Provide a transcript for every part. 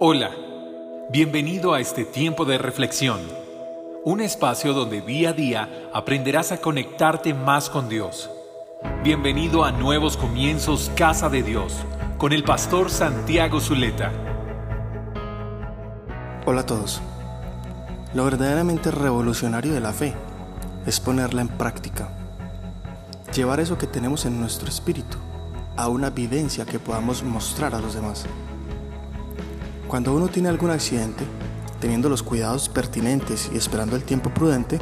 Hola, bienvenido a este tiempo de reflexión, un espacio donde día a día aprenderás a conectarte más con Dios. Bienvenido a Nuevos Comienzos Casa de Dios con el pastor Santiago Zuleta. Hola a todos. Lo verdaderamente revolucionario de la fe es ponerla en práctica. Llevar eso que tenemos en nuestro espíritu a una vivencia que podamos mostrar a los demás. Cuando uno tiene algún accidente, teniendo los cuidados pertinentes y esperando el tiempo prudente,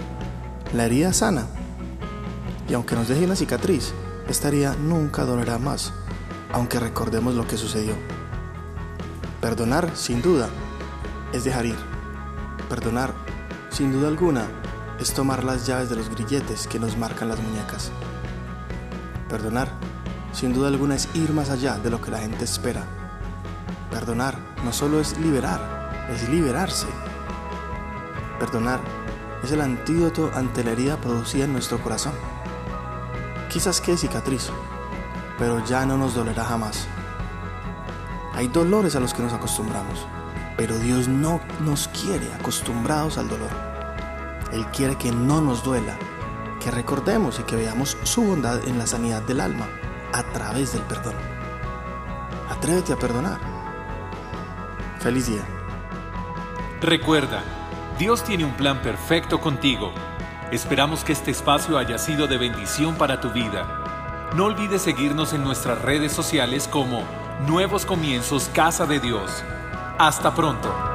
la herida sana. Y aunque nos deje una cicatriz, esta herida nunca dolerá más, aunque recordemos lo que sucedió. Perdonar, sin duda, es dejar ir. Perdonar, sin duda alguna, es tomar las llaves de los grilletes que nos marcan las muñecas. Perdonar, sin duda alguna, es ir más allá de lo que la gente espera Perdonar no solo es liberar, es liberarse. Perdonar es el antídoto ante la herida producida en nuestro corazón. Quizás quede cicatriz, pero ya no nos dolerá jamás. Hay dolores a los que nos acostumbramos, pero Dios no nos quiere acostumbrados al dolor. Él quiere que no nos duela, que recordemos y que veamos su bondad en la sanidad del alma a través del perdón. Atrévete a perdonar. Feliz día. Recuerda, Dios tiene un plan perfecto contigo. Esperamos que este espacio haya sido de bendición para tu vida. No olvides seguirnos en nuestras redes sociales como Nuevos Comienzos Casa de Dios. Hasta pronto.